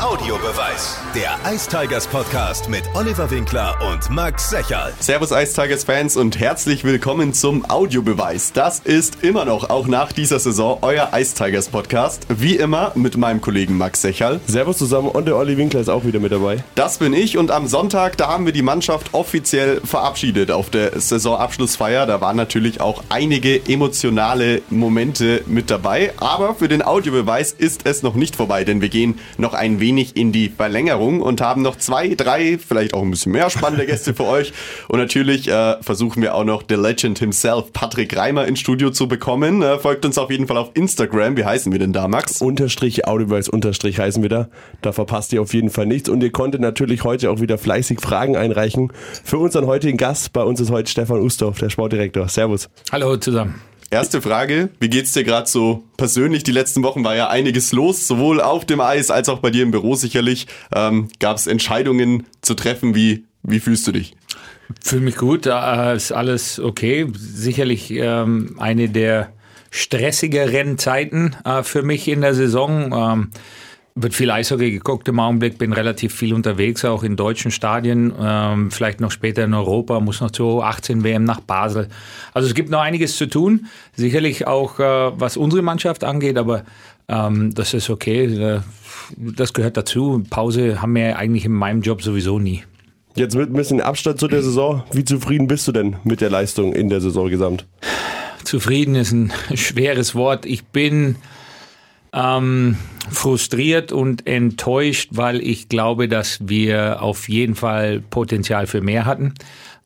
Audiobeweis. Der Ice Tigers Podcast mit Oliver Winkler und Max Secherl. Servus Ice Tigers Fans und herzlich willkommen zum Audiobeweis. Das ist immer noch, auch nach dieser Saison, euer Ice Tigers Podcast. Wie immer mit meinem Kollegen Max Secherl. Servus zusammen und der Olli Winkler ist auch wieder mit dabei. Das bin ich und am Sonntag, da haben wir die Mannschaft offiziell verabschiedet auf der Saisonabschlussfeier. Da waren natürlich auch einige emotionale Momente mit dabei. Aber für den Audiobeweis ist es noch nicht vorbei, denn wir gehen noch ein wenig wenig in die Verlängerung und haben noch zwei, drei, vielleicht auch ein bisschen mehr spannende Gäste für euch. Und natürlich äh, versuchen wir auch noch The Legend himself, Patrick Reimer, ins Studio zu bekommen. Äh, folgt uns auf jeden Fall auf Instagram. Wie heißen wir denn da, Max? Unterstrich Audiobeweis Unterstrich heißen wir da. Da verpasst ihr auf jeden Fall nichts. Und ihr konntet natürlich heute auch wieder fleißig Fragen einreichen für unseren heutigen Gast. Bei uns ist heute Stefan Ustorf, der Sportdirektor. Servus. Hallo zusammen. Erste Frage, wie geht's dir gerade so persönlich? Die letzten Wochen war ja einiges los, sowohl auf dem Eis als auch bei dir im Büro sicherlich. Ähm, Gab es Entscheidungen zu treffen? Wie, wie fühlst du dich? Fühle mich gut, äh, ist alles okay. Sicherlich ähm, eine der stressigeren Zeiten äh, für mich in der Saison. Ähm, wird viel Eishockey geguckt im Augenblick, bin relativ viel unterwegs, auch in deutschen Stadien, ähm, vielleicht noch später in Europa, muss noch zur 18 WM nach Basel. Also es gibt noch einiges zu tun, sicherlich auch äh, was unsere Mannschaft angeht, aber ähm, das ist okay, äh, das gehört dazu. Pause haben wir eigentlich in meinem Job sowieso nie. Jetzt mit ein bisschen Abstand zu der Saison, wie zufrieden bist du denn mit der Leistung in der Saison gesamt? Zufrieden ist ein schweres Wort. Ich bin ähm, frustriert und enttäuscht, weil ich glaube, dass wir auf jeden Fall Potenzial für mehr hatten.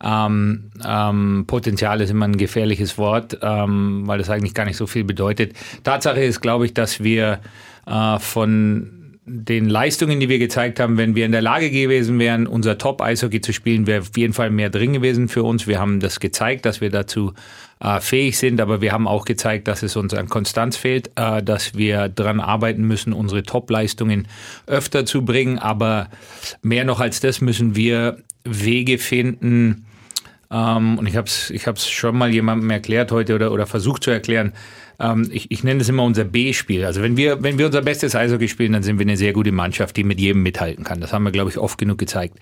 Ähm, ähm, Potenzial ist immer ein gefährliches Wort, ähm, weil das eigentlich gar nicht so viel bedeutet. Tatsache ist, glaube ich, dass wir äh, von den Leistungen, die wir gezeigt haben, wenn wir in der Lage gewesen wären, unser Top-Eishockey zu spielen, wäre auf jeden Fall mehr drin gewesen für uns. Wir haben das gezeigt, dass wir dazu äh, fähig sind, aber wir haben auch gezeigt, dass es uns an Konstanz fehlt, äh, dass wir daran arbeiten müssen, unsere Top-Leistungen öfter zu bringen. Aber mehr noch als das müssen wir Wege finden, ähm, und ich habe es ich hab's schon mal jemandem erklärt heute oder, oder versucht zu erklären, ähm, ich, ich nenne es immer unser B-Spiel. Also wenn wir, wenn wir unser bestes Eishockey spielen, dann sind wir eine sehr gute Mannschaft, die mit jedem mithalten kann. Das haben wir, glaube ich, oft genug gezeigt.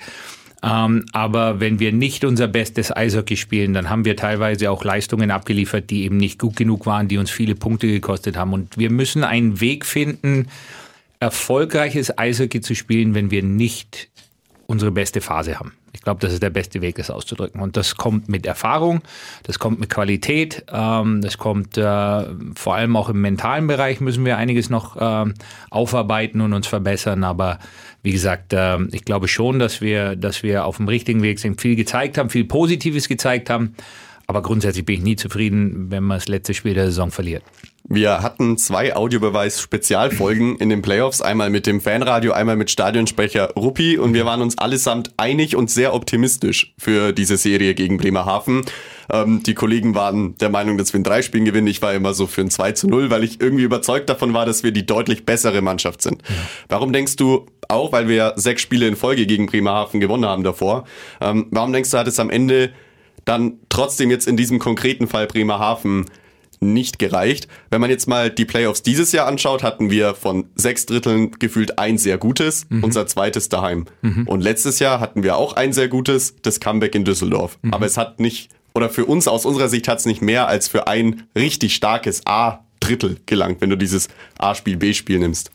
Ähm, aber wenn wir nicht unser bestes Eishockey spielen, dann haben wir teilweise auch Leistungen abgeliefert, die eben nicht gut genug waren, die uns viele Punkte gekostet haben. Und wir müssen einen Weg finden, erfolgreiches Eishockey zu spielen, wenn wir nicht unsere beste Phase haben. Ich glaube, das ist der beste Weg, das auszudrücken. Und das kommt mit Erfahrung, das kommt mit Qualität, ähm, das kommt äh, vor allem auch im mentalen Bereich müssen wir einiges noch äh, aufarbeiten und uns verbessern. Aber wie gesagt, äh, ich glaube schon, dass wir, dass wir auf dem richtigen Weg sind, viel gezeigt haben, viel Positives gezeigt haben. Aber grundsätzlich bin ich nie zufrieden, wenn man das letzte Spiel der Saison verliert. Wir hatten zwei Audiobeweis-Spezialfolgen in den Playoffs, einmal mit dem Fanradio, einmal mit Stadionsprecher Ruppi und wir waren uns allesamt einig und sehr optimistisch für diese Serie gegen Bremerhaven. Ähm, die Kollegen waren der Meinung, dass wir in drei Spielen gewinnen. Ich war immer so für ein 2 zu 0, weil ich irgendwie überzeugt davon war, dass wir die deutlich bessere Mannschaft sind. Ja. Warum denkst du, auch weil wir sechs Spiele in Folge gegen Bremerhaven gewonnen haben davor, ähm, warum denkst du, hat es am Ende dann trotzdem jetzt in diesem konkreten Fall Bremerhaven nicht gereicht. Wenn man jetzt mal die Playoffs dieses Jahr anschaut, hatten wir von sechs Dritteln gefühlt ein sehr gutes, mhm. unser zweites daheim. Mhm. Und letztes Jahr hatten wir auch ein sehr gutes, das Comeback in Düsseldorf. Mhm. Aber es hat nicht, oder für uns aus unserer Sicht hat es nicht mehr als für ein richtig starkes A-Drittel gelangt, wenn du dieses A-Spiel, B-Spiel nimmst.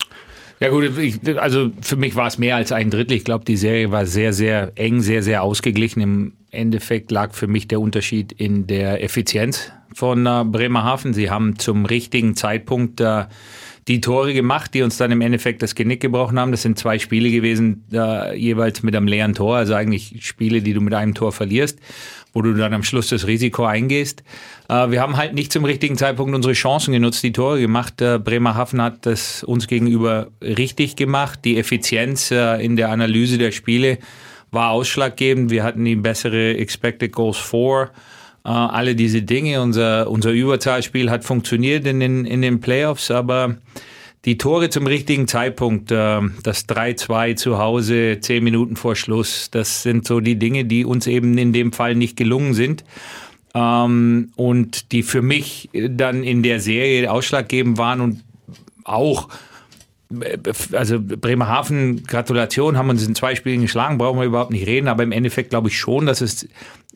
Ja gut, ich, also für mich war es mehr als ein Drittel. Ich glaube, die Serie war sehr, sehr eng, sehr, sehr ausgeglichen. Im Endeffekt lag für mich der Unterschied in der Effizienz von äh, Bremerhaven. Sie haben zum richtigen Zeitpunkt äh, die Tore gemacht, die uns dann im Endeffekt das Genick gebrochen haben. Das sind zwei Spiele gewesen, äh, jeweils mit einem leeren Tor, also eigentlich Spiele, die du mit einem Tor verlierst, wo du dann am Schluss das Risiko eingehst. Äh, wir haben halt nicht zum richtigen Zeitpunkt unsere Chancen genutzt, die Tore gemacht. Äh, Bremerhaven hat das uns gegenüber richtig gemacht. Die Effizienz äh, in der Analyse der Spiele war ausschlaggebend. Wir hatten die bessere Expected Goals for. Alle diese Dinge. Unser, unser Überzahlspiel hat funktioniert in den, in den Playoffs, aber die Tore zum richtigen Zeitpunkt, uh, das 3-2 zu Hause, zehn Minuten vor Schluss, das sind so die Dinge, die uns eben in dem Fall nicht gelungen sind. Ähm, und die für mich dann in der Serie ausschlaggebend waren und auch also Bremerhaven, Gratulation, haben uns in zwei Spielen geschlagen, brauchen wir überhaupt nicht reden, aber im Endeffekt glaube ich schon, dass es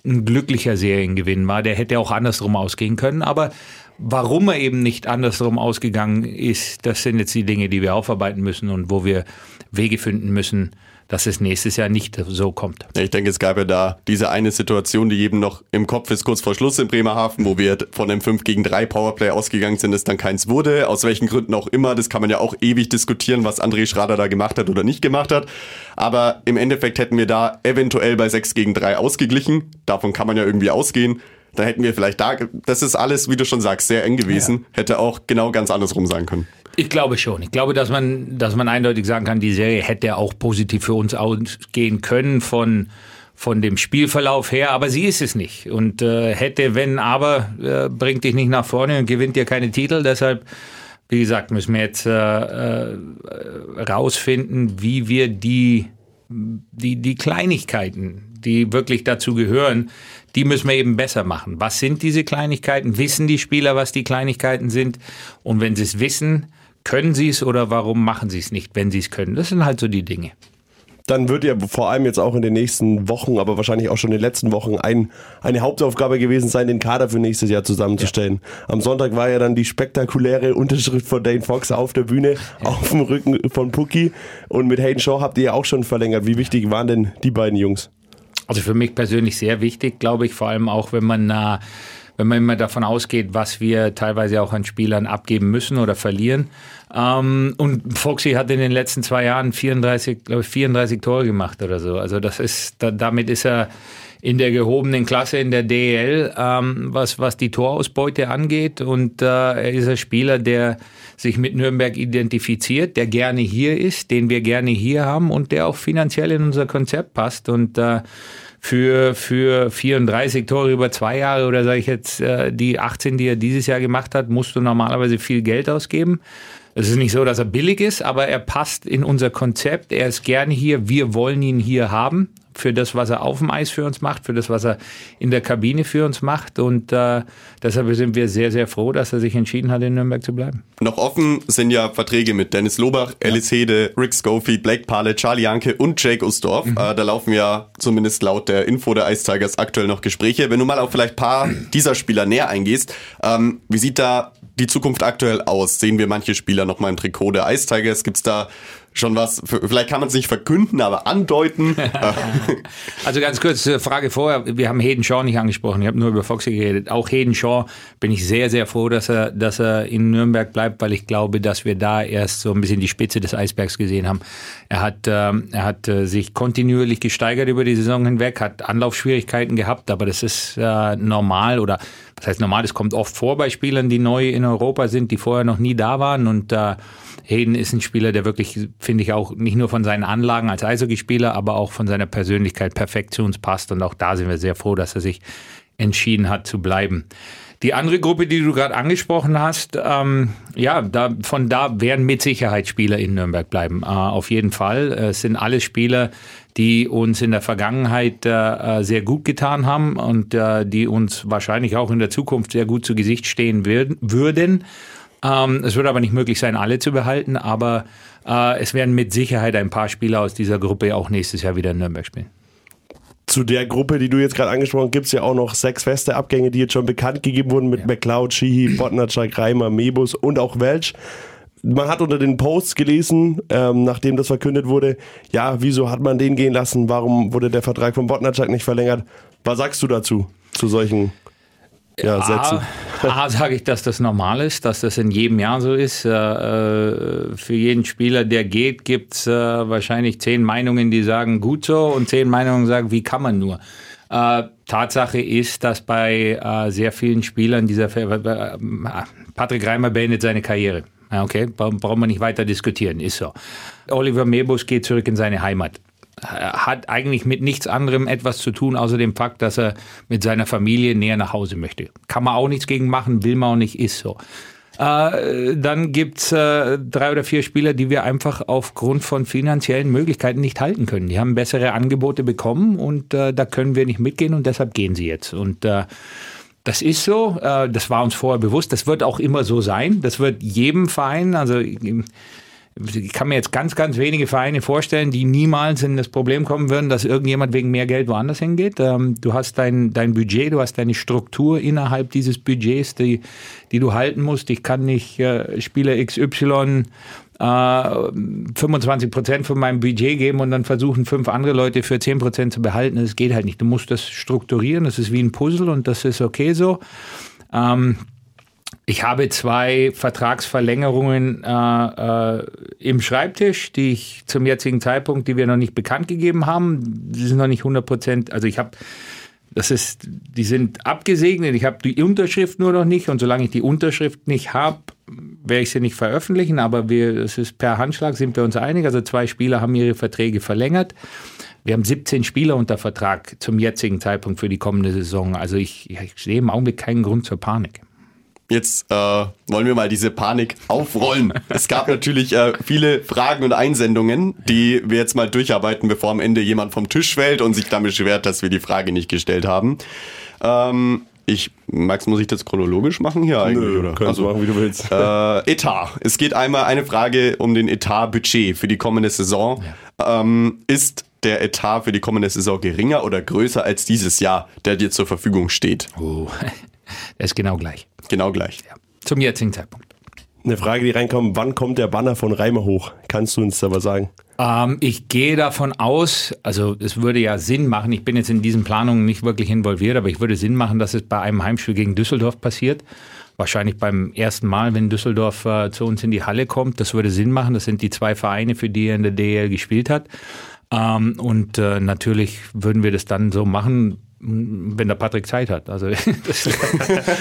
ein glücklicher Seriengewinn war. Der hätte auch andersrum ausgehen können, aber warum er eben nicht andersrum ausgegangen ist, das sind jetzt die Dinge, die wir aufarbeiten müssen und wo wir Wege finden müssen, dass es nächstes Jahr nicht so kommt. Ich denke, es gab ja da diese eine Situation, die jedem noch im Kopf ist, kurz vor Schluss in Bremerhaven, wo wir von einem 5 gegen 3 Powerplay ausgegangen sind, dass dann keins wurde. Aus welchen Gründen auch immer. Das kann man ja auch ewig diskutieren, was André Schrader da gemacht hat oder nicht gemacht hat. Aber im Endeffekt hätten wir da eventuell bei 6 gegen 3 ausgeglichen. Davon kann man ja irgendwie ausgehen. Da hätten wir vielleicht da, das ist alles, wie du schon sagst, sehr eng gewesen. Ja. Hätte auch genau ganz andersrum sein können. Ich glaube schon. Ich glaube, dass man, dass man eindeutig sagen kann, die Serie hätte auch positiv für uns ausgehen können von, von dem Spielverlauf her, aber sie ist es nicht. Und äh, hätte, wenn, aber, äh, bringt dich nicht nach vorne und gewinnt dir keine Titel. Deshalb, wie gesagt, müssen wir jetzt äh, äh, rausfinden, wie wir die, die, die Kleinigkeiten, die wirklich dazu gehören, die müssen wir eben besser machen. Was sind diese Kleinigkeiten? Wissen die Spieler, was die Kleinigkeiten sind? Und wenn sie es wissen, können sie es oder warum machen sie es nicht, wenn sie es können? Das sind halt so die Dinge. Dann wird ja vor allem jetzt auch in den nächsten Wochen, aber wahrscheinlich auch schon in den letzten Wochen ein, eine Hauptaufgabe gewesen sein, den Kader für nächstes Jahr zusammenzustellen. Ja. Am Sonntag war ja dann die spektakuläre Unterschrift von Dane Fox auf der Bühne, ja. auf dem Rücken von Pookie. Und mit Hayden Shaw habt ihr ja auch schon verlängert. Wie wichtig waren denn die beiden Jungs? Also für mich persönlich sehr wichtig, glaube ich, vor allem auch, wenn man äh, wenn man immer davon ausgeht, was wir teilweise auch an Spielern abgeben müssen oder verlieren. Ähm, und Foxy hat in den letzten zwei Jahren 34, glaube ich, 34 Tore gemacht oder so. Also das ist, da, damit ist er in der gehobenen Klasse in der DEL, ähm, was, was die Torausbeute angeht. Und äh, er ist ein Spieler, der sich mit Nürnberg identifiziert, der gerne hier ist, den wir gerne hier haben und der auch finanziell in unser Konzept passt. Und äh, für, für 34 Tore über zwei Jahre oder sage ich jetzt äh, die 18, die er dieses Jahr gemacht hat, musst du normalerweise viel Geld ausgeben. Es ist nicht so, dass er billig ist, aber er passt in unser Konzept. Er ist gerne hier. Wir wollen ihn hier haben für das, was er auf dem Eis für uns macht, für das, was er in der Kabine für uns macht. Und äh, deshalb sind wir sehr, sehr froh, dass er sich entschieden hat, in Nürnberg zu bleiben. Noch offen sind ja Verträge mit Dennis Lobach, ja. Alice Hede, Rick Schofield, Blake Pale, Charlie Janke und Jake Usdorf. Mhm. Äh, da laufen ja zumindest laut der Info der Ice Tigers aktuell noch Gespräche. Wenn du mal auf vielleicht ein paar dieser Spieler näher eingehst, ähm, wie sieht da die Zukunft aktuell aus? Sehen wir manche Spieler noch mal im Trikot der Ice Tigers? Gibt es da schon was, vielleicht kann man es nicht verkünden, aber andeuten. also ganz kurz, äh, Frage vorher, wir haben Hayden Shaw nicht angesprochen, ich habe nur über Foxy geredet. Auch Hayden Shaw bin ich sehr, sehr froh, dass er, dass er in Nürnberg bleibt, weil ich glaube, dass wir da erst so ein bisschen die Spitze des Eisbergs gesehen haben. Er hat, ähm, er hat äh, sich kontinuierlich gesteigert über die Saison hinweg, hat Anlaufschwierigkeiten gehabt, aber das ist äh, normal oder das heißt normal, das kommt oft vor bei Spielern, die neu in Europa sind, die vorher noch nie da waren und äh, Hayden ist ein Spieler, der wirklich, finde ich, auch nicht nur von seinen Anlagen als Eishockeyspieler, aber auch von seiner Persönlichkeit perfekt zu uns passt. Und auch da sind wir sehr froh, dass er sich entschieden hat zu bleiben. Die andere Gruppe, die du gerade angesprochen hast, ähm, ja, da, von da werden mit Sicherheit Spieler in Nürnberg bleiben. Äh, auf jeden Fall. Es sind alle Spieler, die uns in der Vergangenheit äh, sehr gut getan haben und äh, die uns wahrscheinlich auch in der Zukunft sehr gut zu Gesicht stehen würden. Ähm, es wird aber nicht möglich sein, alle zu behalten, aber äh, es werden mit Sicherheit ein paar Spieler aus dieser Gruppe auch nächstes Jahr wieder in Nürnberg spielen. Zu der Gruppe, die du jetzt gerade angesprochen hast, gibt es ja auch noch sechs feste Abgänge, die jetzt schon bekannt gegeben wurden mit ja. McLeod, Sheehy, Botnacek, Reimer, Mebus und auch Welch. Man hat unter den Posts gelesen, ähm, nachdem das verkündet wurde, ja, wieso hat man den gehen lassen? Warum wurde der Vertrag von Botnacek nicht verlängert? Was sagst du dazu, zu solchen ja, setzen? A, A sage ich, dass das normal ist, dass das in jedem Jahr so ist. Äh, äh, für jeden Spieler, der geht, gibt es äh, wahrscheinlich zehn Meinungen, die sagen gut so und zehn Meinungen sagen, wie kann man nur. Tatsache ist, dass bei sehr vielen Spielern dieser Patrick Reimer beendet seine Karriere. Okay, brauchen wir nicht weiter diskutieren, ist so. Oliver Mebus geht zurück in seine Heimat hat eigentlich mit nichts anderem etwas zu tun, außer dem Fakt, dass er mit seiner Familie näher nach Hause möchte. Kann man auch nichts gegen machen, will man auch nicht, ist so. Äh, dann gibt's äh, drei oder vier Spieler, die wir einfach aufgrund von finanziellen Möglichkeiten nicht halten können. Die haben bessere Angebote bekommen und äh, da können wir nicht mitgehen und deshalb gehen sie jetzt. Und äh, das ist so, äh, das war uns vorher bewusst, das wird auch immer so sein. Das wird jedem Verein, also ich kann mir jetzt ganz, ganz wenige Vereine vorstellen, die niemals in das Problem kommen würden, dass irgendjemand wegen mehr Geld woanders hingeht. Ähm, du hast dein, dein Budget, du hast deine Struktur innerhalb dieses Budgets, die, die du halten musst. Ich kann nicht äh, Spieler XY äh, 25 Prozent von meinem Budget geben und dann versuchen fünf andere Leute für 10 Prozent zu behalten. Das geht halt nicht. Du musst das strukturieren. Das ist wie ein Puzzle und das ist okay so. Ähm, ich habe zwei Vertragsverlängerungen äh, äh, im Schreibtisch, die ich zum jetzigen Zeitpunkt, die wir noch nicht bekannt gegeben haben. Die sind noch nicht 100 Prozent. Also ich habe, das ist, die sind abgesegnet. Ich habe die Unterschrift nur noch nicht und solange ich die Unterschrift nicht habe, werde ich sie nicht veröffentlichen. Aber wir, es ist per Handschlag sind wir uns einig. Also zwei Spieler haben ihre Verträge verlängert. Wir haben 17 Spieler unter Vertrag zum jetzigen Zeitpunkt für die kommende Saison. Also ich, ich sehe im Augenblick keinen Grund zur Panik. Jetzt äh, wollen wir mal diese Panik aufrollen. es gab natürlich äh, viele Fragen und Einsendungen, die wir jetzt mal durcharbeiten, bevor am Ende jemand vom Tisch fällt und sich damit schwert, dass wir die Frage nicht gestellt haben. Ähm, ich, Max, muss ich das chronologisch machen hier eigentlich? Nö, oder? Kannst also, machen, wie du willst. Äh, Etat. Es geht einmal eine Frage um den Etat-Budget für die kommende Saison. Ja. Ähm, ist der Etat für die kommende Saison geringer oder größer als dieses Jahr, der dir zur Verfügung steht? Oh, der ist genau gleich. Genau gleich. Ja. Zum jetzigen Zeitpunkt. Eine Frage, die reinkommt, wann kommt der Banner von Reimer hoch? Kannst du uns da was sagen? Ähm, ich gehe davon aus, also es würde ja Sinn machen, ich bin jetzt in diesen Planungen nicht wirklich involviert, aber ich würde Sinn machen, dass es bei einem Heimspiel gegen Düsseldorf passiert. Wahrscheinlich beim ersten Mal, wenn Düsseldorf äh, zu uns in die Halle kommt. Das würde Sinn machen. Das sind die zwei Vereine, für die er in der DL gespielt hat. Ähm, und äh, natürlich würden wir das dann so machen, wenn der Patrick Zeit hat. Also das,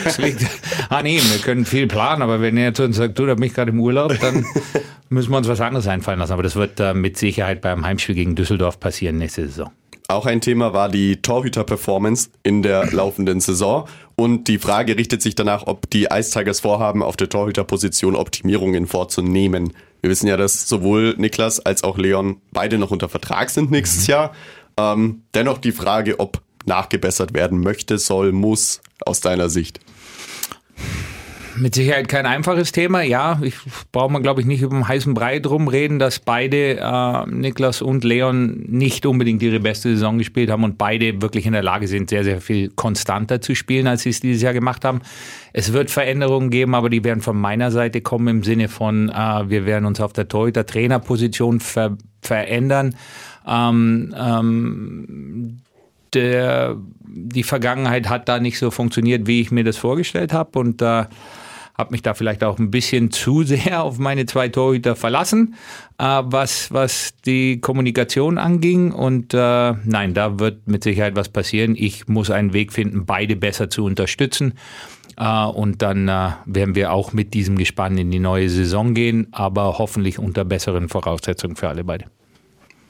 das liegt an ihm. Wir können viel planen, aber wenn er zu uns sagt, du, da bin ich gerade im Urlaub, dann müssen wir uns was anderes einfallen lassen. Aber das wird äh, mit Sicherheit beim Heimspiel gegen Düsseldorf passieren nächste Saison. Auch ein Thema war die Torhüter-Performance in der laufenden Saison. Und die Frage richtet sich danach, ob die Ice Tigers vorhaben, auf der Torhüterposition Optimierungen vorzunehmen. Wir wissen ja, dass sowohl Niklas als auch Leon beide noch unter Vertrag sind nächstes mhm. Jahr. Ähm, dennoch die Frage, ob nachgebessert werden möchte, soll, muss, aus deiner Sicht? Mit Sicherheit kein einfaches Thema. Ja, ich brauche man, glaube ich, nicht über den heißen Brei drum reden, dass beide, äh, Niklas und Leon, nicht unbedingt ihre beste Saison gespielt haben und beide wirklich in der Lage sind, sehr, sehr viel konstanter zu spielen, als sie es dieses Jahr gemacht haben. Es wird Veränderungen geben, aber die werden von meiner Seite kommen im Sinne von, äh, wir werden uns auf der Torhüter-Trainerposition ver verändern. Ähm, ähm, der, die Vergangenheit hat da nicht so funktioniert, wie ich mir das vorgestellt habe. Und da äh, habe mich da vielleicht auch ein bisschen zu sehr auf meine zwei Torhüter verlassen, äh, was, was die Kommunikation anging. Und äh, nein, da wird mit Sicherheit was passieren. Ich muss einen Weg finden, beide besser zu unterstützen. Uh, und dann uh, werden wir auch mit diesem Gespann in die neue Saison gehen, aber hoffentlich unter besseren Voraussetzungen für alle beide.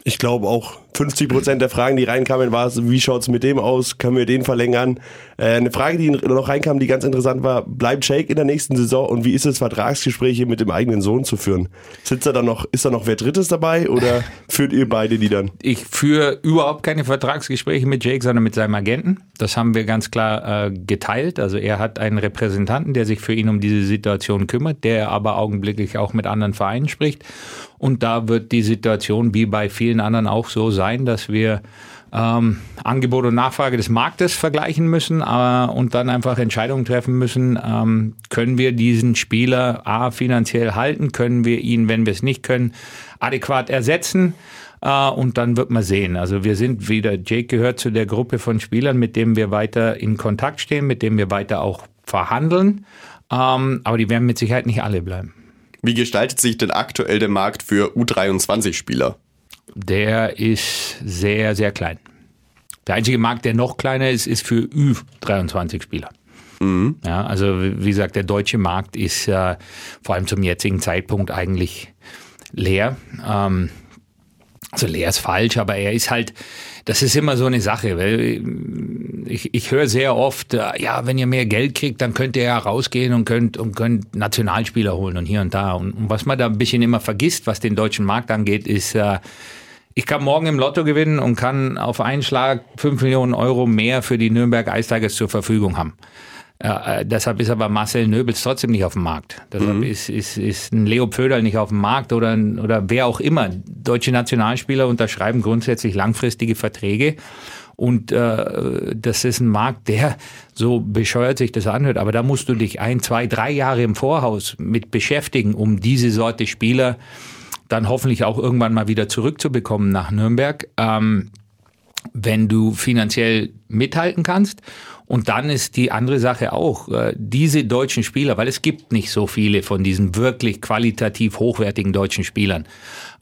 Ich glaube auch 50 Prozent der Fragen, die reinkamen, war es, wie schaut es mit dem aus? Können wir den verlängern? Äh, eine Frage, die noch reinkam, die ganz interessant war, bleibt Jake in der nächsten Saison und wie ist es, Vertragsgespräche mit dem eigenen Sohn zu führen? Sitzt er dann noch, ist da noch wer Drittes dabei oder führt ihr beide die dann? Ich führe überhaupt keine Vertragsgespräche mit Jake, sondern mit seinem Agenten. Das haben wir ganz klar äh, geteilt. Also er hat einen Repräsentanten, der sich für ihn um diese Situation kümmert, der aber augenblicklich auch mit anderen Vereinen spricht. Und da wird die Situation wie bei vielen anderen auch so sein, dass wir ähm, Angebot und Nachfrage des Marktes vergleichen müssen äh, und dann einfach Entscheidungen treffen müssen, ähm, können wir diesen Spieler A finanziell halten, können wir ihn, wenn wir es nicht können, adäquat ersetzen. Uh, und dann wird man sehen. Also wir sind wieder, Jake gehört zu der Gruppe von Spielern, mit denen wir weiter in Kontakt stehen, mit denen wir weiter auch verhandeln. Um, ähm, aber die werden mit Sicherheit nicht alle bleiben. Wie gestaltet sich denn aktuell der Markt für U23-Spieler? Der ist sehr, sehr klein. Der einzige Markt, der noch kleiner ist, ist für Ü23-Spieler. Mhm. Ja, also wie gesagt, der deutsche Markt ist äh, vor allem zum jetzigen Zeitpunkt eigentlich leer. Ähm, also leer ist falsch, aber er ist halt, das ist immer so eine Sache. Weil ich, ich höre sehr oft, äh, ja, wenn ihr mehr Geld kriegt, dann könnt ihr ja rausgehen und könnt, und könnt Nationalspieler holen und hier und da. Und, und was man da ein bisschen immer vergisst, was den deutschen Markt angeht, ist, äh, ich kann morgen im Lotto gewinnen und kann auf einen Schlag 5 Millionen Euro mehr für die Nürnberg Ice Tigers zur Verfügung haben. Äh, deshalb ist aber Marcel Nöbels trotzdem nicht auf dem Markt. Deshalb mhm. ist, ist, ist ein Leo Pföderl nicht auf dem Markt oder, oder wer auch immer. Deutsche Nationalspieler unterschreiben grundsätzlich langfristige Verträge. Und äh, das ist ein Markt, der so bescheuert sich das anhört, aber da musst du dich ein, zwei, drei Jahre im Voraus mit beschäftigen, um diese Sorte Spieler dann hoffentlich auch irgendwann mal wieder zurückzubekommen nach Nürnberg, ähm, wenn du finanziell mithalten kannst. Und dann ist die andere Sache auch, äh, diese deutschen Spieler, weil es gibt nicht so viele von diesen wirklich qualitativ hochwertigen deutschen Spielern.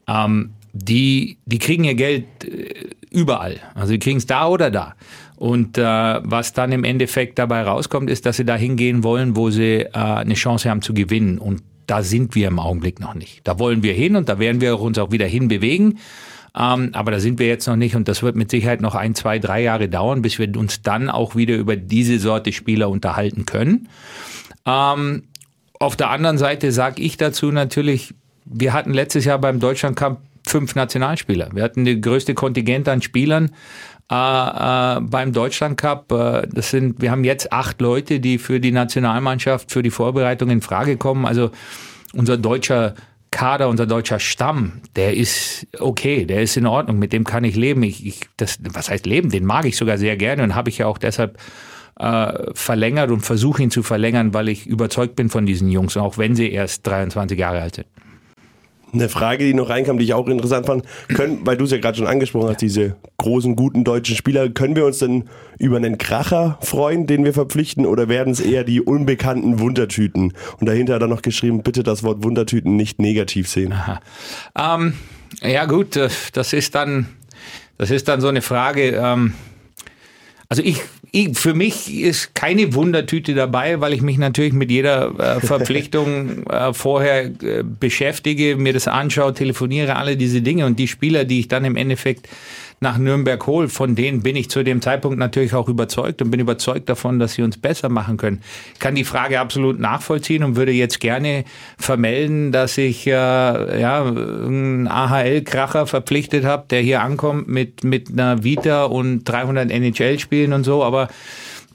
Ähm, die, die kriegen ihr Geld äh, überall. Also die kriegen es da oder da. Und äh, was dann im Endeffekt dabei rauskommt, ist, dass sie da hingehen wollen, wo sie äh, eine Chance haben zu gewinnen. Und da sind wir im Augenblick noch nicht. Da wollen wir hin und da werden wir uns auch wieder hinbewegen. Ähm, aber da sind wir jetzt noch nicht und das wird mit Sicherheit noch ein, zwei, drei Jahre dauern, bis wir uns dann auch wieder über diese Sorte Spieler unterhalten können. Ähm, auf der anderen Seite sage ich dazu natürlich, wir hatten letztes Jahr beim Deutschland Cup fünf Nationalspieler. Wir hatten die größte Kontingent an Spielern äh, äh, beim Deutschland Cup. Äh, das sind, wir haben jetzt acht Leute, die für die Nationalmannschaft, für die Vorbereitung in Frage kommen. Also unser deutscher Kader, unser deutscher Stamm, der ist okay, der ist in Ordnung, mit dem kann ich leben. Ich, ich, das, was heißt leben? Den mag ich sogar sehr gerne und habe ich ja auch deshalb äh, verlängert und versuche ihn zu verlängern, weil ich überzeugt bin von diesen Jungs, auch wenn sie erst 23 Jahre alt sind. Eine Frage, die noch reinkam, die ich auch interessant fand, können, weil du es ja gerade schon angesprochen hast, diese großen, guten deutschen Spieler, können wir uns denn über einen Kracher freuen, den wir verpflichten, oder werden es eher die unbekannten Wundertüten? Und dahinter hat er noch geschrieben, bitte das Wort Wundertüten nicht negativ sehen. Ähm, ja gut, äh, das ist dann, das ist dann so eine Frage. Ähm, also ich ich, für mich ist keine Wundertüte dabei, weil ich mich natürlich mit jeder äh, Verpflichtung äh, vorher äh, beschäftige, mir das anschaue, telefoniere, alle diese Dinge. Und die Spieler, die ich dann im Endeffekt nach Nürnberg hole, von denen bin ich zu dem Zeitpunkt natürlich auch überzeugt und bin überzeugt davon, dass sie uns besser machen können. Ich kann die Frage absolut nachvollziehen und würde jetzt gerne vermelden, dass ich äh, ja, einen AHL-Kracher verpflichtet habe, der hier ankommt mit, mit einer Vita und 300 NHL-Spielen und so, aber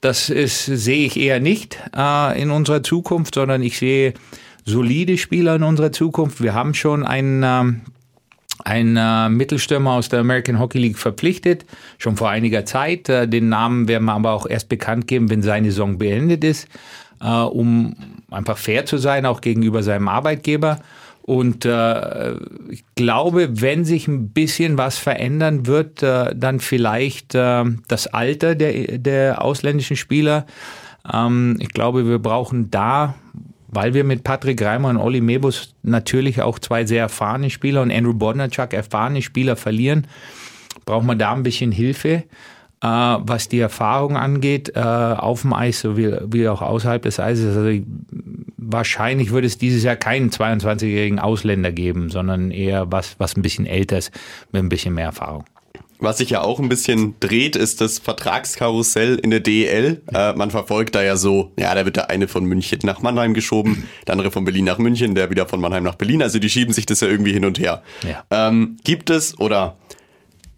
das ist, sehe ich eher nicht äh, in unserer Zukunft, sondern ich sehe solide Spieler in unserer Zukunft. Wir haben schon einen ähm, ein äh, Mittelstürmer aus der American Hockey League verpflichtet, schon vor einiger Zeit. Äh, den Namen werden wir aber auch erst bekannt geben, wenn seine Saison beendet ist, äh, um einfach fair zu sein, auch gegenüber seinem Arbeitgeber. Und äh, ich glaube, wenn sich ein bisschen was verändern wird, äh, dann vielleicht äh, das Alter der, der ausländischen Spieler. Ähm, ich glaube, wir brauchen da weil wir mit Patrick Reimer und Olli Mebus natürlich auch zwei sehr erfahrene Spieler und Andrew Bodnarchuk erfahrene Spieler verlieren, braucht man da ein bisschen Hilfe, äh, was die Erfahrung angeht, äh, auf dem Eis sowie wie auch außerhalb des Eises. Also ich, wahrscheinlich würde es dieses Jahr keinen 22-jährigen Ausländer geben, sondern eher was, was ein bisschen älter ist, mit ein bisschen mehr Erfahrung. Was sich ja auch ein bisschen dreht, ist das Vertragskarussell in der DEL. Äh, man verfolgt da ja so, ja, da wird der eine von München nach Mannheim geschoben, der andere von Berlin nach München, der wieder von Mannheim nach Berlin. Also die schieben sich das ja irgendwie hin und her. Ja. Ähm, gibt es oder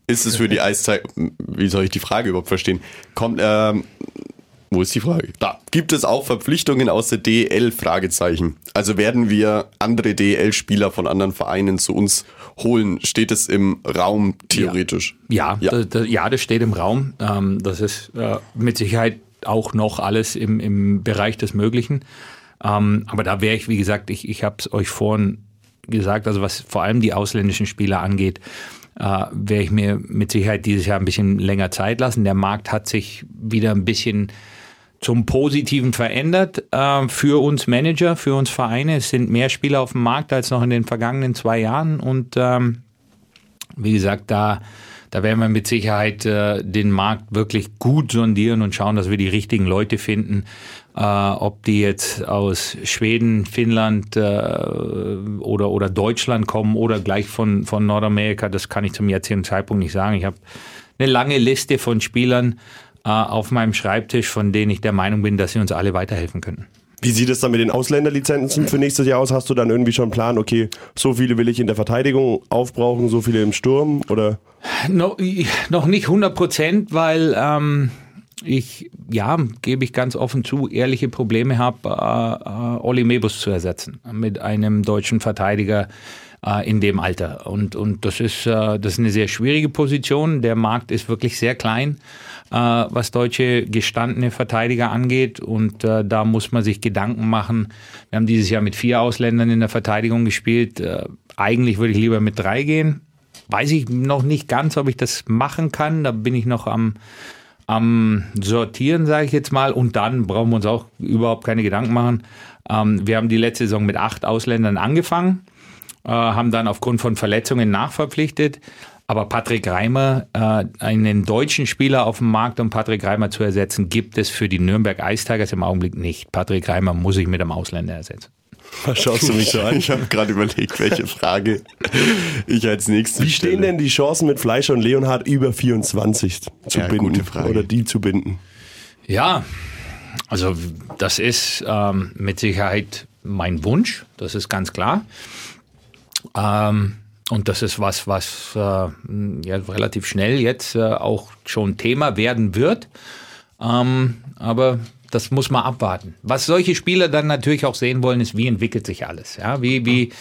ist es für die Eiszeit, wie soll ich die Frage überhaupt verstehen? Kommt, ähm, wo ist die Frage? Da. Gibt es auch Verpflichtungen aus der DEL? Fragezeichen. Also werden wir andere DEL-Spieler von anderen Vereinen zu uns holen? Steht es im Raum theoretisch? Ja, ja, ja. Das, ja das steht im Raum. Ähm, das ist äh, mit Sicherheit auch noch alles im, im Bereich des Möglichen. Ähm, aber da wäre ich, wie gesagt, ich, ich habe es euch vorhin gesagt, also was vor allem die ausländischen Spieler angeht, äh, werde ich mir mit Sicherheit dieses Jahr ein bisschen länger Zeit lassen. Der Markt hat sich wieder ein bisschen zum Positiven verändert äh, für uns Manager, für uns Vereine. Es sind mehr Spieler auf dem Markt als noch in den vergangenen zwei Jahren und ähm, wie gesagt, da, da werden wir mit Sicherheit äh, den Markt wirklich gut sondieren und schauen, dass wir die richtigen Leute finden. Äh, ob die jetzt aus Schweden, Finnland äh, oder, oder Deutschland kommen oder gleich von, von Nordamerika, das kann ich zum jetzigen Zeitpunkt nicht sagen. Ich habe eine lange Liste von Spielern, auf meinem Schreibtisch, von denen ich der Meinung bin, dass sie uns alle weiterhelfen könnten. Wie sieht es dann mit den Ausländerlizenzen für nächstes Jahr aus? Hast du dann irgendwie schon einen Plan, okay, so viele will ich in der Verteidigung aufbrauchen, so viele im Sturm oder? No, noch nicht 100 Prozent, weil ähm, ich, ja, gebe ich ganz offen zu, ehrliche Probleme habe, äh, äh, Olli Mebus zu ersetzen mit einem deutschen Verteidiger äh, in dem Alter. Und, und das, ist, äh, das ist eine sehr schwierige Position. Der Markt ist wirklich sehr klein, äh, was deutsche gestandene Verteidiger angeht. Und äh, da muss man sich Gedanken machen. Wir haben dieses Jahr mit vier Ausländern in der Verteidigung gespielt. Äh, eigentlich würde ich lieber mit drei gehen. Weiß ich noch nicht ganz, ob ich das machen kann. Da bin ich noch am am Sortieren, sage ich jetzt mal. Und dann brauchen wir uns auch überhaupt keine Gedanken machen. Ähm, wir haben die letzte Saison mit acht Ausländern angefangen, äh, haben dann aufgrund von Verletzungen nachverpflichtet. Aber Patrick Reimer, äh, einen deutschen Spieler auf dem Markt, um Patrick Reimer zu ersetzen, gibt es für die Nürnberg Ice Tigers im Augenblick nicht. Patrick Reimer muss ich mit einem Ausländer ersetzen. Was schaust du mich so an? Ich habe gerade überlegt, welche Frage ich als nächstes Wie stehen stelle. denn die Chancen mit Fleischer und Leonhardt über 24 zu Ja, binden? gute Frage. Oder die zu binden? Ja, also das ist ähm, mit Sicherheit mein Wunsch, das ist ganz klar. Ähm, und das ist was, was äh, ja, relativ schnell jetzt äh, auch schon Thema werden wird. Ähm, aber das muss man abwarten. Was solche Spieler dann natürlich auch sehen wollen, ist, wie entwickelt sich alles. Ja? Wie, wie,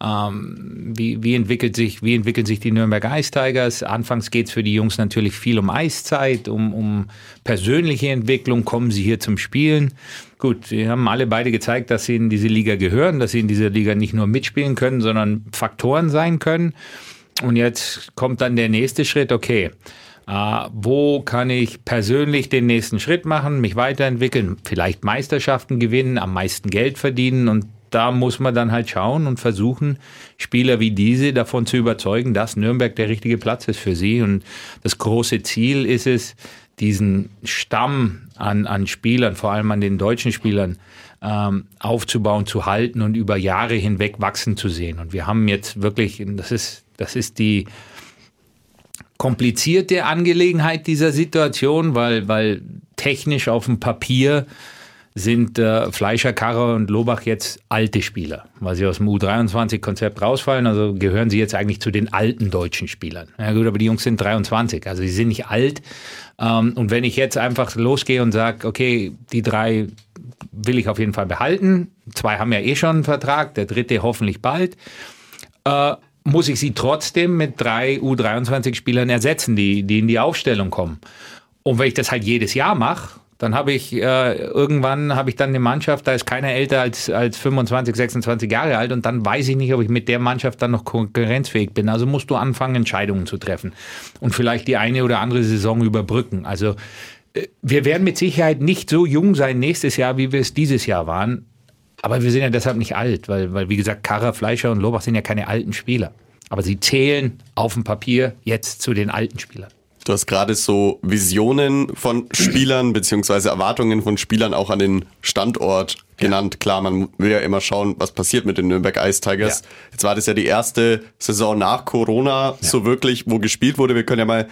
ähm, wie, wie, entwickelt sich, wie entwickeln sich die Nürnberg Ice Tigers? Anfangs geht es für die Jungs natürlich viel um Eiszeit, um, um persönliche Entwicklung. Kommen sie hier zum Spielen? Gut, sie haben alle beide gezeigt, dass sie in diese Liga gehören, dass sie in dieser Liga nicht nur mitspielen können, sondern Faktoren sein können. Und jetzt kommt dann der nächste Schritt, okay. Äh, wo kann ich persönlich den nächsten Schritt machen, mich weiterentwickeln, vielleicht Meisterschaften gewinnen, am meisten Geld verdienen und da muss man dann halt schauen und versuchen, Spieler wie diese davon zu überzeugen, dass Nürnberg der richtige Platz ist für sie. Und das große Ziel ist es, diesen Stamm an, an Spielern, vor allem an den deutschen Spielern, ähm, aufzubauen, zu halten und über Jahre hinweg wachsen zu sehen. Und wir haben jetzt wirklich, das ist, das ist die komplizierte Angelegenheit dieser Situation, weil, weil technisch auf dem Papier sind äh, Fleischer, Karrer und Lobach jetzt alte Spieler, weil sie aus dem U23-Konzept rausfallen. Also gehören sie jetzt eigentlich zu den alten deutschen Spielern. Ja gut, aber die Jungs sind 23, also sie sind nicht alt. Ähm, und wenn ich jetzt einfach losgehe und sage, okay, die drei will ich auf jeden Fall behalten, zwei haben ja eh schon einen Vertrag, der dritte hoffentlich bald, äh, muss ich sie trotzdem mit drei U23-Spielern ersetzen, die, die in die Aufstellung kommen. Und wenn ich das halt jedes Jahr mache, dann habe ich äh, irgendwann habe ich dann eine Mannschaft, da ist keiner älter als, als 25, 26 Jahre alt und dann weiß ich nicht, ob ich mit der Mannschaft dann noch konkurrenzfähig bin. Also musst du anfangen, Entscheidungen zu treffen und vielleicht die eine oder andere Saison überbrücken. Also äh, wir werden mit Sicherheit nicht so jung sein nächstes Jahr, wie wir es dieses Jahr waren. Aber wir sind ja deshalb nicht alt, weil, weil wie gesagt, Karrer, Fleischer und Lobach sind ja keine alten Spieler. Aber sie zählen auf dem Papier jetzt zu den alten Spielern. Du hast gerade so Visionen von Spielern beziehungsweise Erwartungen von Spielern auch an den Standort genannt. Klar, man will ja immer schauen, was passiert mit den Nürnberg Ice Tigers. Ja. Jetzt war das ja die erste Saison nach Corona, so wirklich, wo gespielt wurde. Wir können ja mal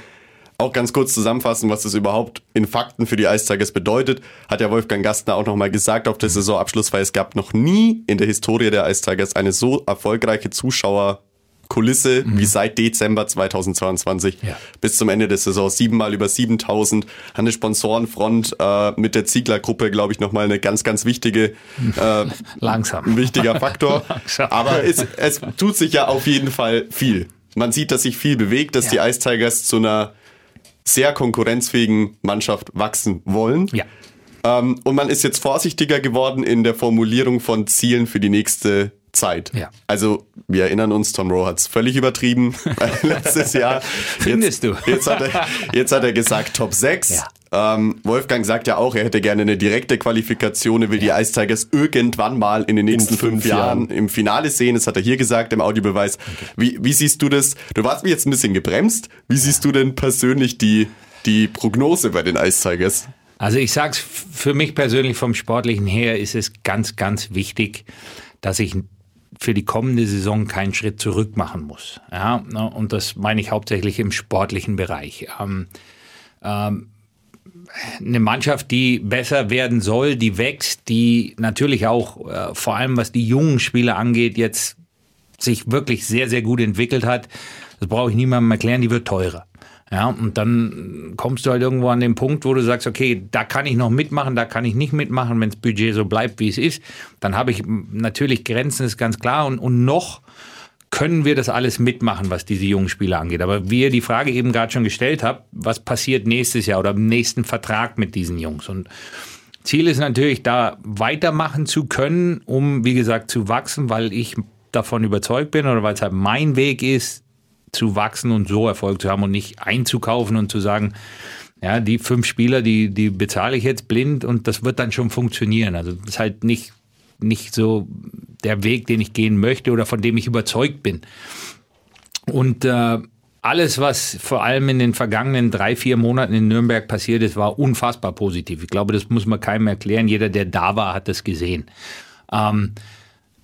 auch ganz kurz zusammenfassen, was das überhaupt in Fakten für die Ice Tigers bedeutet. Hat ja Wolfgang Gastner auch nochmal gesagt auf der Saisonabschlussfeier, es gab noch nie in der Historie der Ice Tigers eine so erfolgreiche Zuschauer Kulisse wie seit Dezember 2022 Ja. bis zum Ende der Saison. Siebenmal über 7000. Eine Sponsorenfront äh, mit der Ziegler-Gruppe, glaube ich, nochmal eine ganz, ganz wichtige, äh, Langsam. ein wichtiger Faktor. Langsam. Aber es, es tut sich ja auf jeden Fall viel. Man sieht, dass sich viel bewegt, dass Ja. die Ice Tigers zu einer sehr konkurrenzfähigen Mannschaft wachsen wollen. Ja. Ähm, und man ist jetzt vorsichtiger geworden in der Formulierung von Zielen für die nächste Zeit. Ja. Also wir erinnern uns, Tom Rowe hat es völlig übertrieben letztes Jahr. Findest jetzt, du? Jetzt hat, er, jetzt hat er gesagt Top 6. Ähm, Wolfgang sagt ja auch, er hätte gerne eine direkte Qualifikation. Er will die Ice Tigers irgendwann mal in den nächsten fünf, fünf Jahren Jahren. im Finale sehen. Das hat er hier gesagt im Audiobeweis. Wie, wie siehst du das? Du warst mir jetzt ein bisschen gebremst. Wie siehst du denn persönlich die, die Prognose bei den Ice Tigers? Also ich sag's für mich persönlich vom Sportlichen her ist es ganz, ganz wichtig, dass ich für die kommende Saison keinen Schritt zurück machen muss. Ja, ne, und das meine ich hauptsächlich im sportlichen Bereich. Ähm, ähm, eine Mannschaft, die besser werden soll, die wächst, die natürlich auch, äh, vor allem was die jungen Spieler angeht, jetzt sich wirklich sehr, sehr gut entwickelt hat. Das brauche ich niemandem erklären, die wird teurer. Ja, und dann kommst du halt irgendwo an den Punkt, wo du sagst, okay, da kann ich noch mitmachen, da kann ich nicht mitmachen, wenn das Budget so bleibt, wie es ist. Dann habe ich natürlich Grenzen, ist ganz klar. Und, und noch können wir das alles mitmachen, was diese jungen Spieler angeht. Aber wie ihr die Frage eben gerade schon gestellt habt, was passiert nächstes Jahr oder im nächsten Vertrag mit diesen Jungs? Und Ziel ist natürlich, da weitermachen zu können, um, wie gesagt, zu wachsen, weil ich davon überzeugt bin oder weil es halt mein Weg ist, zu wachsen und so Erfolg zu haben und nicht einzukaufen und zu sagen, ja, die fünf Spieler, die, die bezahle ich jetzt blind und das wird dann schon funktionieren. Also das ist halt nicht, nicht so der Weg, den ich gehen möchte oder von dem ich überzeugt bin. Und äh, alles, was vor allem in den vergangenen drei, vier Monaten in Nürnberg passiert ist, war unfassbar positiv. Ich glaube, das muss man keinem erklären. Jeder, der da war, hat das gesehen. Ähm,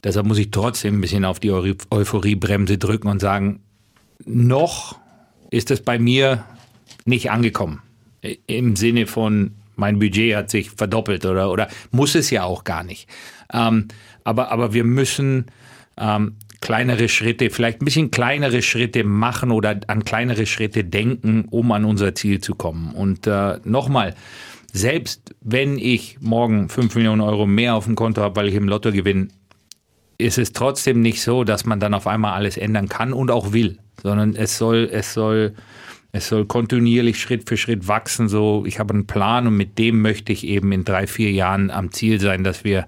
deshalb muss ich trotzdem ein bisschen auf die Euphoriebremse drücken und sagen, noch ist es bei mir nicht angekommen. Im Sinne von, mein Budget hat sich verdoppelt oder, oder muss es ja auch gar nicht. Ähm, aber, aber wir müssen ähm, kleinere Schritte, vielleicht ein bisschen kleinere Schritte machen oder an kleinere Schritte denken, um an unser Ziel zu kommen. Und äh, nochmal, selbst wenn ich morgen 5 Millionen Euro mehr auf dem Konto habe, weil ich im Lotto gewinne, ist es trotzdem nicht so, dass man dann auf einmal alles ändern kann und auch will sondern es soll, es soll, es soll kontinuierlich Schritt für Schritt wachsen. So, ich habe einen Plan und mit dem möchte ich eben in drei, vier Jahren am Ziel sein, dass wir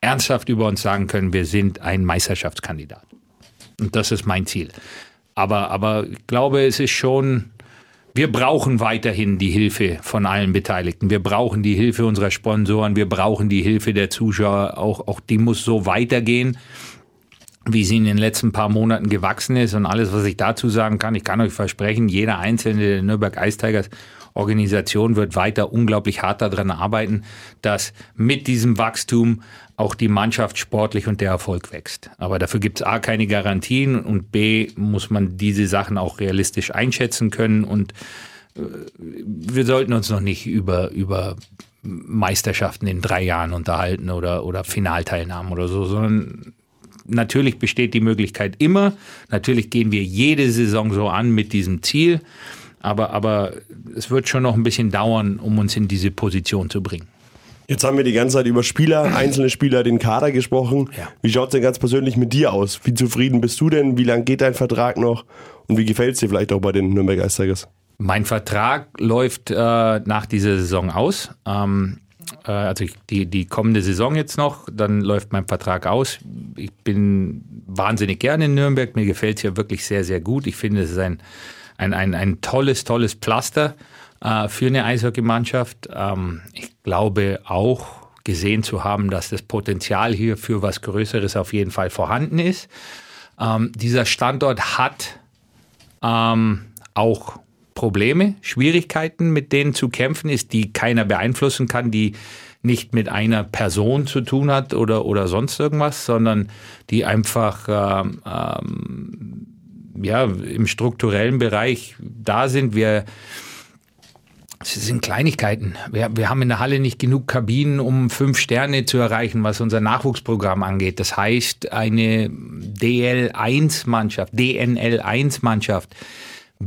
ernsthaft über uns sagen können, wir sind ein Meisterschaftskandidat. Und das ist mein Ziel. Aber, aber ich glaube, es ist schon, wir brauchen weiterhin die Hilfe von allen Beteiligten. Wir brauchen die Hilfe unserer Sponsoren. Wir brauchen die Hilfe der Zuschauer. Auch, auch die muss so weitergehen wie sie in den letzten paar Monaten gewachsen ist und alles, was ich dazu sagen kann. Ich kann euch versprechen, jeder einzelne der Nürnberg Ice Tigers Organisation wird weiter unglaublich hart daran arbeiten, dass mit diesem Wachstum auch die Mannschaft sportlich und der Erfolg wächst. Aber dafür gibt es A keine Garantien und B muss man diese Sachen auch realistisch einschätzen können und äh, wir sollten uns noch nicht über, über Meisterschaften in drei Jahren unterhalten oder, oder Finalteilnahmen oder so, sondern natürlich besteht die Möglichkeit immer. Natürlich gehen wir jede Saison so an mit diesem Ziel. Aber, aber es wird schon noch ein bisschen dauern, um uns in diese Position zu bringen. Jetzt haben wir die ganze Zeit über Spieler, einzelne Spieler, den Kader gesprochen. Ja. Wie schaut es denn ganz persönlich mit dir aus? Wie zufrieden bist du denn? Wie lange geht dein Vertrag noch? Und wie gefällt es dir vielleicht auch bei den Nürnberg Eistigers? Mein Vertrag läuft äh, nach dieser Saison aus. Ähm, äh, also die, die kommende Saison jetzt noch, dann läuft mein Vertrag aus. Ich bin wahnsinnig gerne in Nürnberg, mir gefällt es hier wirklich sehr, sehr gut. Ich finde, es ist ein, ein, ein, ein tolles, tolles Pflaster äh, für eine Eishockeymannschaft. Ähm, ich glaube auch gesehen zu haben, dass das Potenzial hier für was Größeres auf jeden Fall vorhanden ist. Ähm, dieser Standort hat ähm, auch Probleme, Schwierigkeiten, mit denen zu kämpfen ist, die keiner beeinflussen kann, die nicht mit einer Person zu tun hat oder, oder sonst irgendwas, sondern die einfach ähm, ähm, ja, im strukturellen Bereich da sind. Wir, es sind Kleinigkeiten. Wir, wir haben in der Halle nicht genug Kabinen, um fünf Sterne zu erreichen, was unser Nachwuchsprogramm angeht. Das heißt, eine DL1-Mannschaft, DNL1-Mannschaft,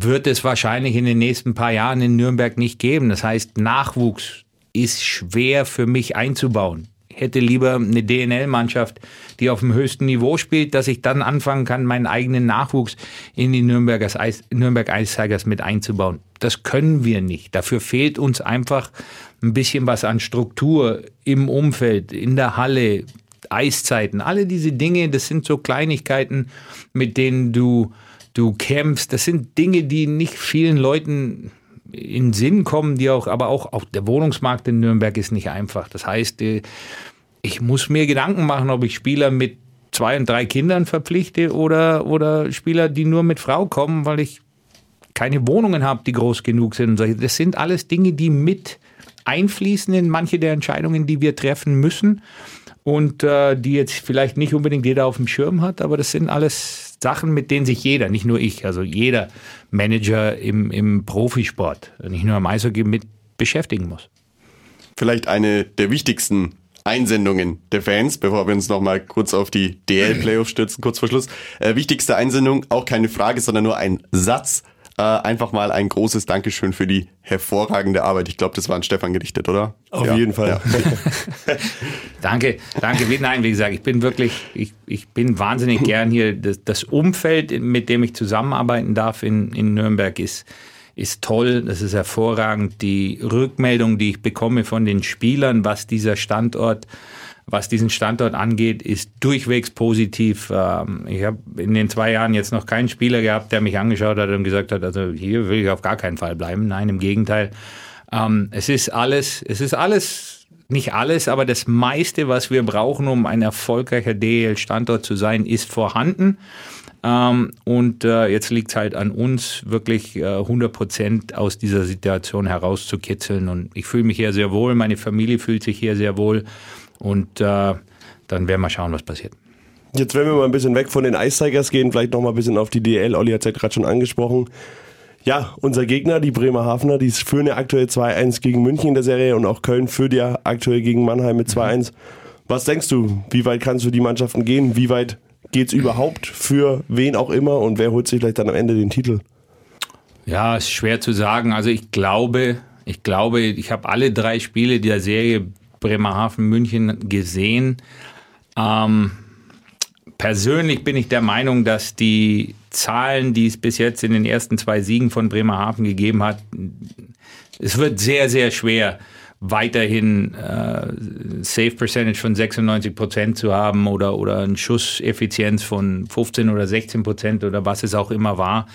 wird es wahrscheinlich in den nächsten paar Jahren in Nürnberg nicht geben. Das heißt, Nachwuchs ist schwer für mich einzubauen. Ich hätte lieber eine DNL-Mannschaft, die auf dem höchsten Niveau spielt, dass ich dann anfangen kann, meinen eigenen Nachwuchs in die Nürnberger Eis, Nürnberg Ice Tigers mit einzubauen. Das können wir nicht. Dafür fehlt uns einfach ein bisschen was an Struktur im Umfeld, in der Halle, Eiszeiten. Alle diese Dinge, das sind so Kleinigkeiten, mit denen du du kämpfst. Das sind Dinge, die nicht vielen Leuten in Sinn kommen, die auch, aber auch, auch der Wohnungsmarkt in Nürnberg ist nicht einfach. Das heißt, äh, ich muss mir Gedanken machen, ob ich Spieler mit zwei und drei Kindern verpflichte oder, oder Spieler, die nur mit Frau kommen, weil ich keine Wohnungen habe, die groß genug sind. Das sind alles Dinge, die mit einfließen in manche der Entscheidungen, die wir treffen müssen und äh, die jetzt vielleicht nicht unbedingt jeder auf dem Schirm hat, aber das sind alles Sachen, mit denen sich jeder, nicht nur ich, also jeder Manager im, im Profisport, nicht nur am Eishockey, mit beschäftigen muss. Vielleicht eine der wichtigsten Einsendungen der Fans, bevor wir uns nochmal kurz auf die DL-Playoffs stürzen, kurz vor Schluss. Äh, wichtigste Einsendung, auch keine Frage, sondern nur ein Satz. Äh, einfach mal ein großes Dankeschön für die hervorragende Arbeit. Ich glaube, das war an Stefan gerichtet, oder? Auf ja. jeden Fall. Ja. danke, danke. Nein, wie gesagt, ich bin wirklich, ich, ich bin wahnsinnig gern hier. Das, das Umfeld, mit dem ich zusammenarbeiten darf in, in Nürnberg, ist, ist toll, das ist hervorragend. Die Rückmeldung, die ich bekomme von den Spielern, was dieser Standort was diesen Standort angeht, ist durchwegs positiv. Ähm, ich habe in den zwei Jahren jetzt noch keinen Spieler gehabt, der mich angeschaut hat und gesagt hat, also hier will ich auf gar keinen Fall bleiben. Nein, im Gegenteil. Ähm, es ist alles, es ist alles, nicht alles, aber das meiste, was wir brauchen, um ein erfolgreicher DEL-Standort zu sein, ist vorhanden. Ähm, und äh, jetzt liegt es halt an uns, wirklich äh, 100 Prozent aus dieser Situation herauszukitzeln. Und ich fühle mich hier sehr wohl, meine Familie fühlt sich hier sehr wohl. Und äh, dann werden wir schauen, was passiert. Jetzt werden wir mal ein bisschen weg von den Ice Tigers gehen, vielleicht noch mal ein bisschen auf die DL. Olli hat es ja gerade schon angesprochen. Ja, unser Gegner, die Bremerhavener, die führen ja aktuell 2-1 gegen München in der Serie und auch Köln führt ja aktuell gegen Mannheim mit 2-1. Was denkst du, wie weit kannst du die Mannschaften gehen? Wie weit geht es überhaupt für wen auch immer und wer holt sich vielleicht dann am Ende den Titel? Ja, ist schwer zu sagen. Also ich glaube, ich glaube, ich habe alle drei Spiele der Serie Bremerhaven, München gesehen. Ähm, persönlich bin ich der Meinung, dass die Zahlen, die es bis jetzt in den ersten zwei Siegen von Bremerhaven gegeben hat, es wird sehr, sehr schwer, weiterhin äh, Safe Percentage von 96 Prozent zu haben oder, oder eine Schusseffizienz von 15 oder 16 Prozent oder was es auch immer war.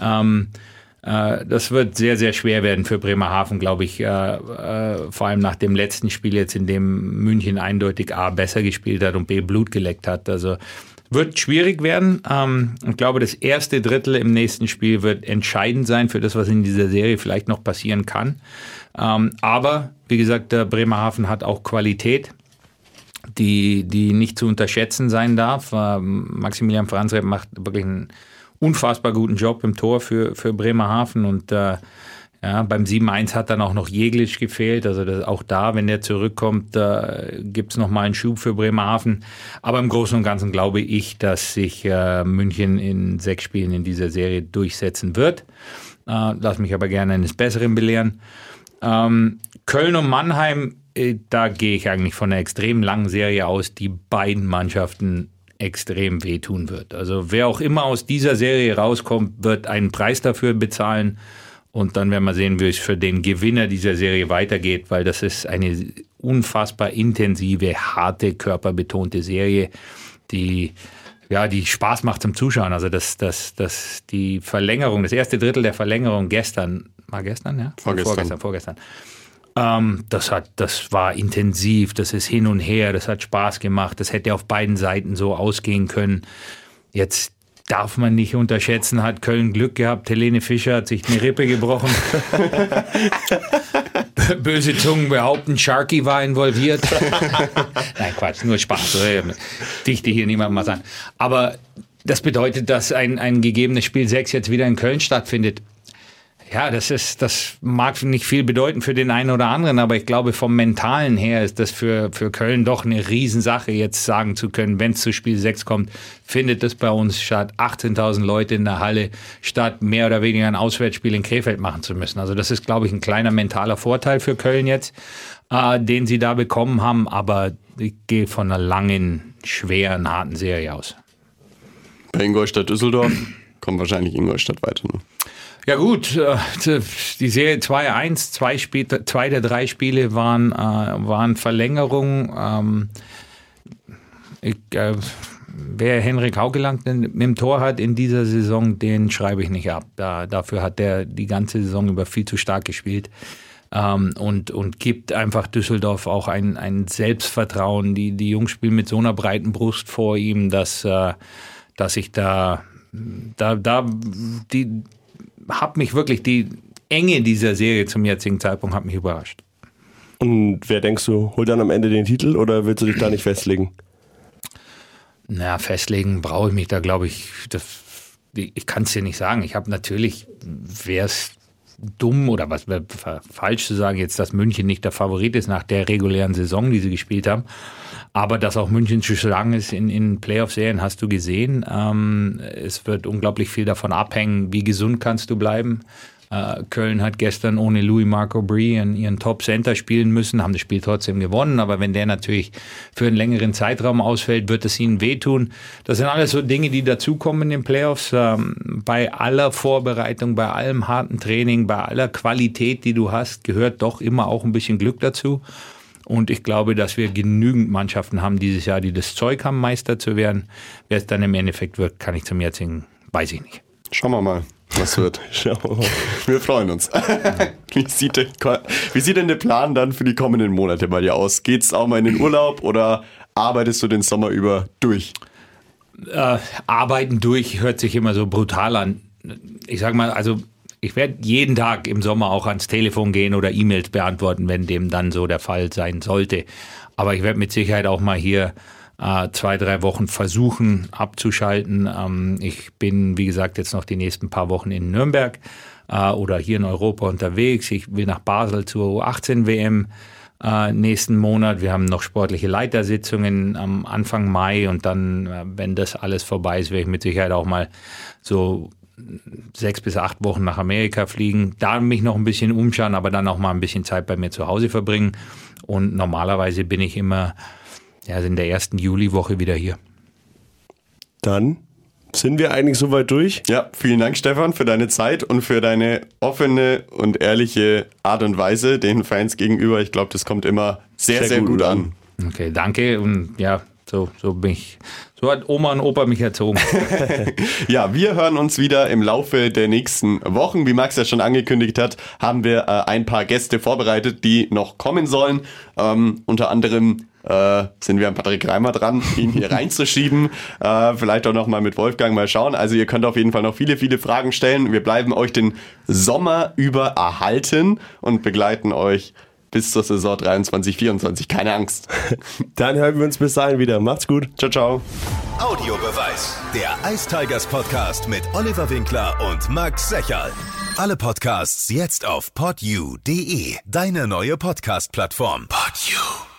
Ähm, äh, das wird sehr, sehr schwer werden für Bremerhaven, glaube ich. Äh, äh, vor allem nach dem letzten Spiel jetzt, in dem München eindeutig A besser gespielt hat und B Blut geleckt hat. Also wird schwierig werden. Ähm, ich glaube, das erste Drittel im nächsten Spiel wird entscheidend sein für das, was in dieser Serie vielleicht noch passieren kann. Ähm, aber, wie gesagt, Bremerhaven hat auch Qualität die, die nicht zu unterschätzen sein darf. Maximilian Franzreb macht wirklich einen unfassbar guten Job im Tor für, für Bremerhaven und äh, ja, beim 7-1 hat dann auch noch Jeglic gefehlt. Also das, auch da, wenn der zurückkommt, äh, gibt es nochmal einen Schub für Bremerhaven. Aber im Großen und Ganzen glaube ich, dass sich äh, München in sechs Spielen in dieser Serie durchsetzen wird. Äh, lass mich aber gerne eines Besseren belehren. Ähm, Köln und Mannheim, äh, da gehe ich eigentlich von einer extrem langen Serie aus, die beiden Mannschaften extrem wehtun wird. Also wer auch immer aus dieser Serie rauskommt, wird einen Preis dafür bezahlen. Und dann werden wir sehen, wie es für den Gewinner dieser Serie weitergeht, weil das ist eine unfassbar intensive, harte, körperbetonte Serie, die ja, die Spaß macht zum Zuschauen. Also das, das, das, die Verlängerung, das erste Drittel der Verlängerung gestern, war gestern, ja? Vorgestern. Vorgestern, vorgestern ähm, das, hat, das war intensiv, das ist hin und her, das hat Spaß gemacht, das hätte auf beiden Seiten so ausgehen können. Jetzt darf man nicht unterschätzen, hat Köln Glück gehabt. Helene Fischer hat sich eine Rippe gebrochen. Böse Zungen behaupten, Sharky war involviert. Nein, Quatsch, nur Spaß. Dichte hier niemand mal an. Aber das bedeutet, dass ein, ein gegebenes Spiel 6 jetzt wieder in Köln stattfindet. Ja, das ist, das mag nicht viel bedeuten für den einen oder anderen, aber ich glaube, vom Mentalen her ist das für, für Köln doch eine Riesensache, jetzt sagen zu können, wenn es zu Spiel 6 kommt, findet es bei uns statt, 18.000 Leute in der Halle, statt mehr oder weniger ein Auswärtsspiel in Krefeld machen zu müssen. Also das ist, glaube ich, ein kleiner mentaler Vorteil für Köln jetzt, äh, den sie da bekommen haben, aber ich gehe von einer langen, schweren, harten Serie aus. Bei Ingolstadt Düsseldorf kommt wahrscheinlich Ingolstadt weiter. Ne? Ja gut, äh, die Serie 2-1, zwei, zwei der drei Spiele waren, äh, waren Verlängerungen. Ähm, ich, äh, wer Henrik Haugeland mit dem Tor hat in dieser Saison, den schreibe ich nicht ab. Da, dafür hat er die ganze Saison über viel zu stark gespielt. Ähm, und, und gibt einfach Düsseldorf auch ein, ein Selbstvertrauen. Die, die Jungs spielen mit so einer breiten Brust vor ihm, dass, dass ich da, da, da die, hat mich wirklich, die Enge dieser Serie zum jetzigen Zeitpunkt hat mich überrascht. Und wer denkst du, holt dann am Ende den Titel oder willst du dich da nicht festlegen? Na, festlegen brauche ich mich da, glaube ich. Das, ich kann es dir nicht sagen. Ich habe natürlich, wäre es dumm oder was wäre falsch zu sagen, jetzt, dass München nicht der Favorit ist nach der regulären Saison, die sie gespielt haben. Aber dass auch München zu schlagen ist in, in Playoff-Serien, hast du gesehen. Ähm, es wird unglaublich viel davon abhängen, wie gesund kannst du bleiben. Äh, Köln hat gestern ohne Louis Marco Brie ihren Top-Center spielen müssen, haben das Spiel trotzdem gewonnen. Aber wenn der natürlich für einen längeren Zeitraum ausfällt, wird es ihnen wehtun. Das sind alles so Dinge, die dazukommen in den Playoffs. Ähm, bei aller Vorbereitung, bei allem harten Training, bei aller Qualität, die du hast, gehört doch immer auch ein bisschen Glück dazu. Und ich glaube, dass wir genügend Mannschaften haben dieses Jahr, die das Zeug haben, Meister zu werden. Wer es dann im Endeffekt wird, kann ich zum jetzigen, weiß ich nicht. Schauen wir mal was wird. Wir freuen uns. Wie sieht, denn, wie sieht denn der Plan dann für die kommenden Monate bei dir aus? Geht's auch mal in den Urlaub oder arbeitest du den Sommer über durch? Äh, arbeiten durch hört sich immer so brutal an. Ich sag mal, also ich werde jeden Tag im Sommer auch ans Telefon gehen oder E-Mails beantworten, wenn dem dann so der Fall sein sollte. Aber ich werde mit Sicherheit auch mal hier äh, zwei, drei Wochen versuchen abzuschalten. Ähm, ich bin, wie gesagt, jetzt noch die nächsten paar Wochen in Nürnberg äh, oder hier in Europa unterwegs. Ich will nach Basel zur U18 WM. Äh, nächsten Monat. Wir haben noch sportliche Leitersitzungen am Anfang Mai und dann, äh, wenn das alles vorbei ist, werde ich mit Sicherheit auch mal so sechs bis acht Wochen nach Amerika fliegen, da mich noch ein bisschen umschauen, aber dann auch mal ein bisschen Zeit bei mir zu Hause verbringen. Und normalerweise bin ich immer ja, also in der ersten Juliwoche wieder hier. Dann sind wir eigentlich soweit durch? Ja, vielen Dank, Stefan, für deine Zeit und für deine offene und ehrliche Art und Weise den Fans gegenüber. Ich glaube, das kommt immer sehr, sehr, sehr gut, gut an. Okay, danke und ja, so, so bin ich. So hat Oma und Opa mich erzogen. ja, wir hören uns wieder im Laufe der nächsten Wochen. Wie Max ja schon angekündigt hat, haben wir äh, ein paar Gäste vorbereitet, die noch kommen sollen. Ähm, unter anderem äh, sind wir an Patrick Reimer dran, ihn hier reinzuschieben. Äh, vielleicht auch nochmal mit Wolfgang mal schauen. Also ihr könnt auf jeden Fall noch viele, viele Fragen stellen. Wir bleiben euch den Sommer über erhalten und begleiten euch bis zur Saison 23, 24. Keine Angst. Dann hören wir uns bis dahin wieder. Macht's gut. Ciao, ciao. Audiobeweis. Der Ice Tigers Podcast mit Oliver Winkler und Max Secherl. Alle Podcasts jetzt auf podyou.de. Deine neue Podcast-Plattform. Podyou.